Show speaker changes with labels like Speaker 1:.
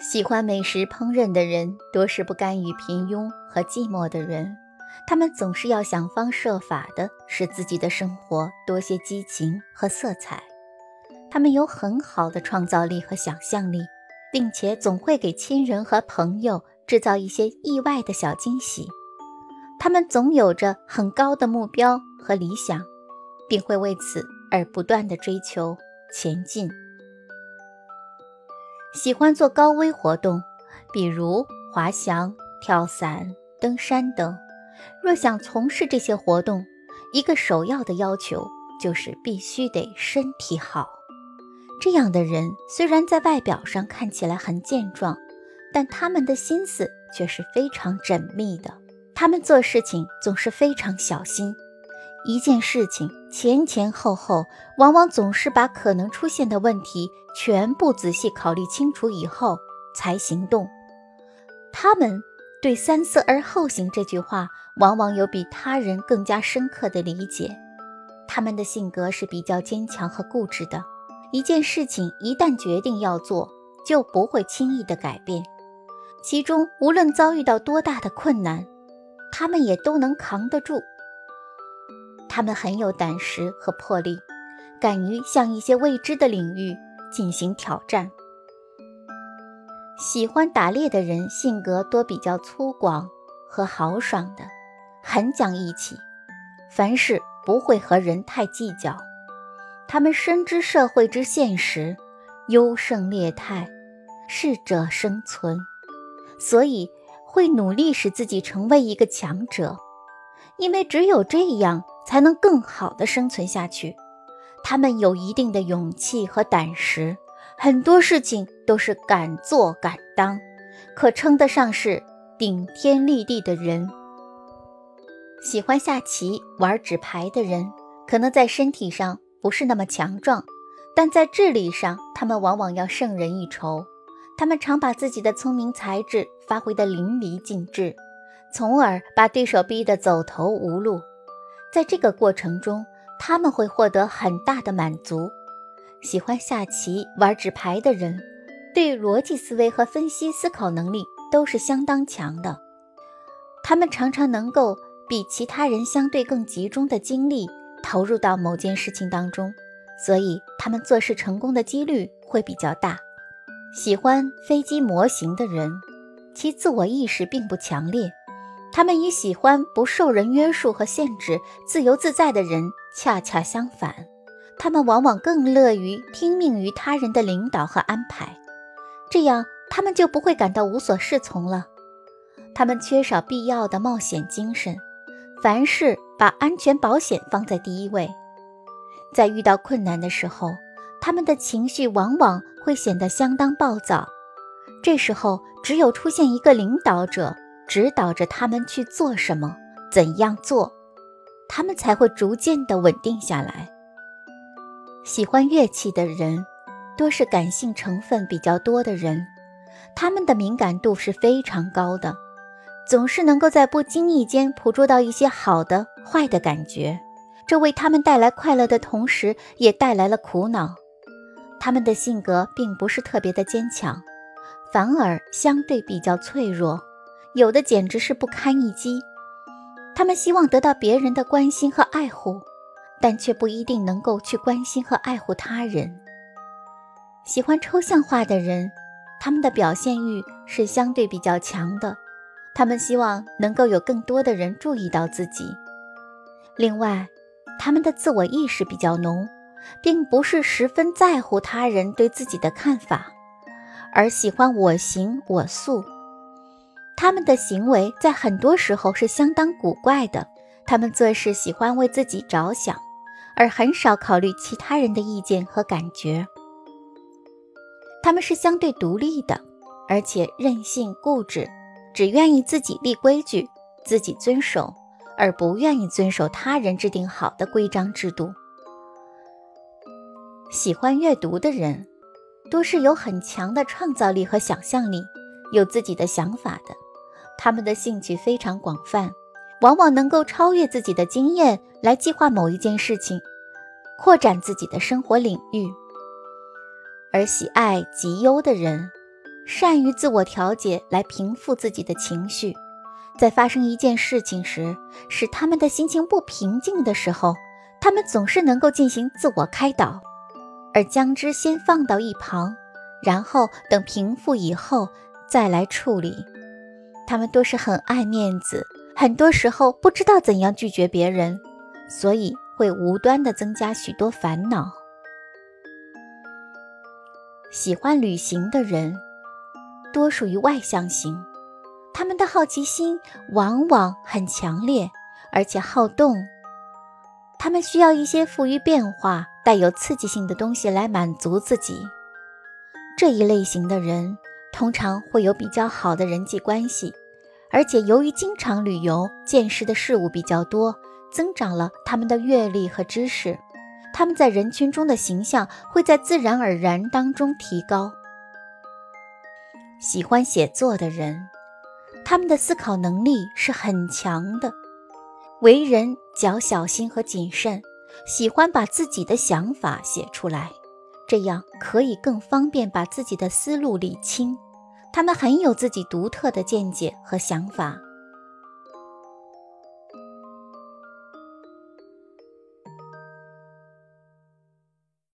Speaker 1: 喜欢美食烹饪的人，多是不甘于平庸和寂寞的人。他们总是要想方设法的使自己的生活多些激情和色彩。他们有很好的创造力和想象力，并且总会给亲人和朋友制造一些意外的小惊喜。他们总有着很高的目标和理想，并会为此而不断的追求前进。喜欢做高危活动，比如滑翔、跳伞、登山等。若想从事这些活动，一个首要的要求就是必须得身体好。这样的人虽然在外表上看起来很健壮，但他们的心思却是非常缜密的。他们做事情总是非常小心，一件事情前前后后，往往总是把可能出现的问题全部仔细考虑清楚以后才行动。他们对“三思而后行”这句话，往往有比他人更加深刻的理解。他们的性格是比较坚强和固执的，一件事情一旦决定要做，就不会轻易的改变。其中无论遭遇到多大的困难，他们也都能扛得住。他们很有胆识和魄力，敢于向一些未知的领域进行挑战。喜欢打猎的人性格多比较粗犷和豪爽的，很讲义气，凡事不会和人太计较。他们深知社会之现实，优胜劣汰，适者生存，所以。会努力使自己成为一个强者，因为只有这样才能更好的生存下去。他们有一定的勇气和胆识，很多事情都是敢做敢当，可称得上是顶天立地的人。喜欢下棋、玩纸牌的人，可能在身体上不是那么强壮，但在智力上，他们往往要胜人一筹。他们常把自己的聪明才智发挥得淋漓尽致，从而把对手逼得走投无路。在这个过程中，他们会获得很大的满足。喜欢下棋、玩纸牌的人，对逻辑思维和分析思考能力都是相当强的。他们常常能够比其他人相对更集中的精力投入到某件事情当中，所以他们做事成功的几率会比较大。喜欢飞机模型的人，其自我意识并不强烈。他们与喜欢不受人约束和限制、自由自在的人恰恰相反。他们往往更乐于听命于他人的领导和安排，这样他们就不会感到无所适从了。他们缺少必要的冒险精神，凡事把安全保险放在第一位。在遇到困难的时候，他们的情绪往往会显得相当暴躁，这时候只有出现一个领导者指导着他们去做什么、怎样做，他们才会逐渐的稳定下来。喜欢乐器的人，多是感性成分比较多的人，他们的敏感度是非常高的，总是能够在不经意间捕捉到一些好的、坏的感觉，这为他们带来快乐的同时，也带来了苦恼。他们的性格并不是特别的坚强，反而相对比较脆弱，有的简直是不堪一击。他们希望得到别人的关心和爱护，但却不一定能够去关心和爱护他人。喜欢抽象化的人，他们的表现欲是相对比较强的，他们希望能够有更多的人注意到自己。另外，他们的自我意识比较浓。并不是十分在乎他人对自己的看法，而喜欢我行我素。他们的行为在很多时候是相当古怪的。他们做事喜欢为自己着想，而很少考虑其他人的意见和感觉。他们是相对独立的，而且任性固执，只愿意自己立规矩，自己遵守，而不愿意遵守他人制定好的规章制度。喜欢阅读的人，多是有很强的创造力和想象力，有自己的想法的。他们的兴趣非常广泛，往往能够超越自己的经验来计划某一件事情，扩展自己的生活领域。而喜爱集忧的人，善于自我调节来平复自己的情绪。在发生一件事情时，使他们的心情不平静的时候，他们总是能够进行自我开导，而将之先放到一旁，然后等平复以后再来处理。他们都是很爱面子，很多时候不知道怎样拒绝别人，所以会无端的增加许多烦恼。喜欢旅行的人，多属于外向型。他们的好奇心往往很强烈，而且好动。他们需要一些富于变化、带有刺激性的东西来满足自己。这一类型的人通常会有比较好的人际关系，而且由于经常旅游、见识的事物比较多，增长了他们的阅历和知识。他们在人群中的形象会在自然而然当中提高。喜欢写作的人。他们的思考能力是很强的，为人较小心和谨慎，喜欢把自己的想法写出来，这样可以更方便把自己的思路理清。他们很有自己独特的见解和想法。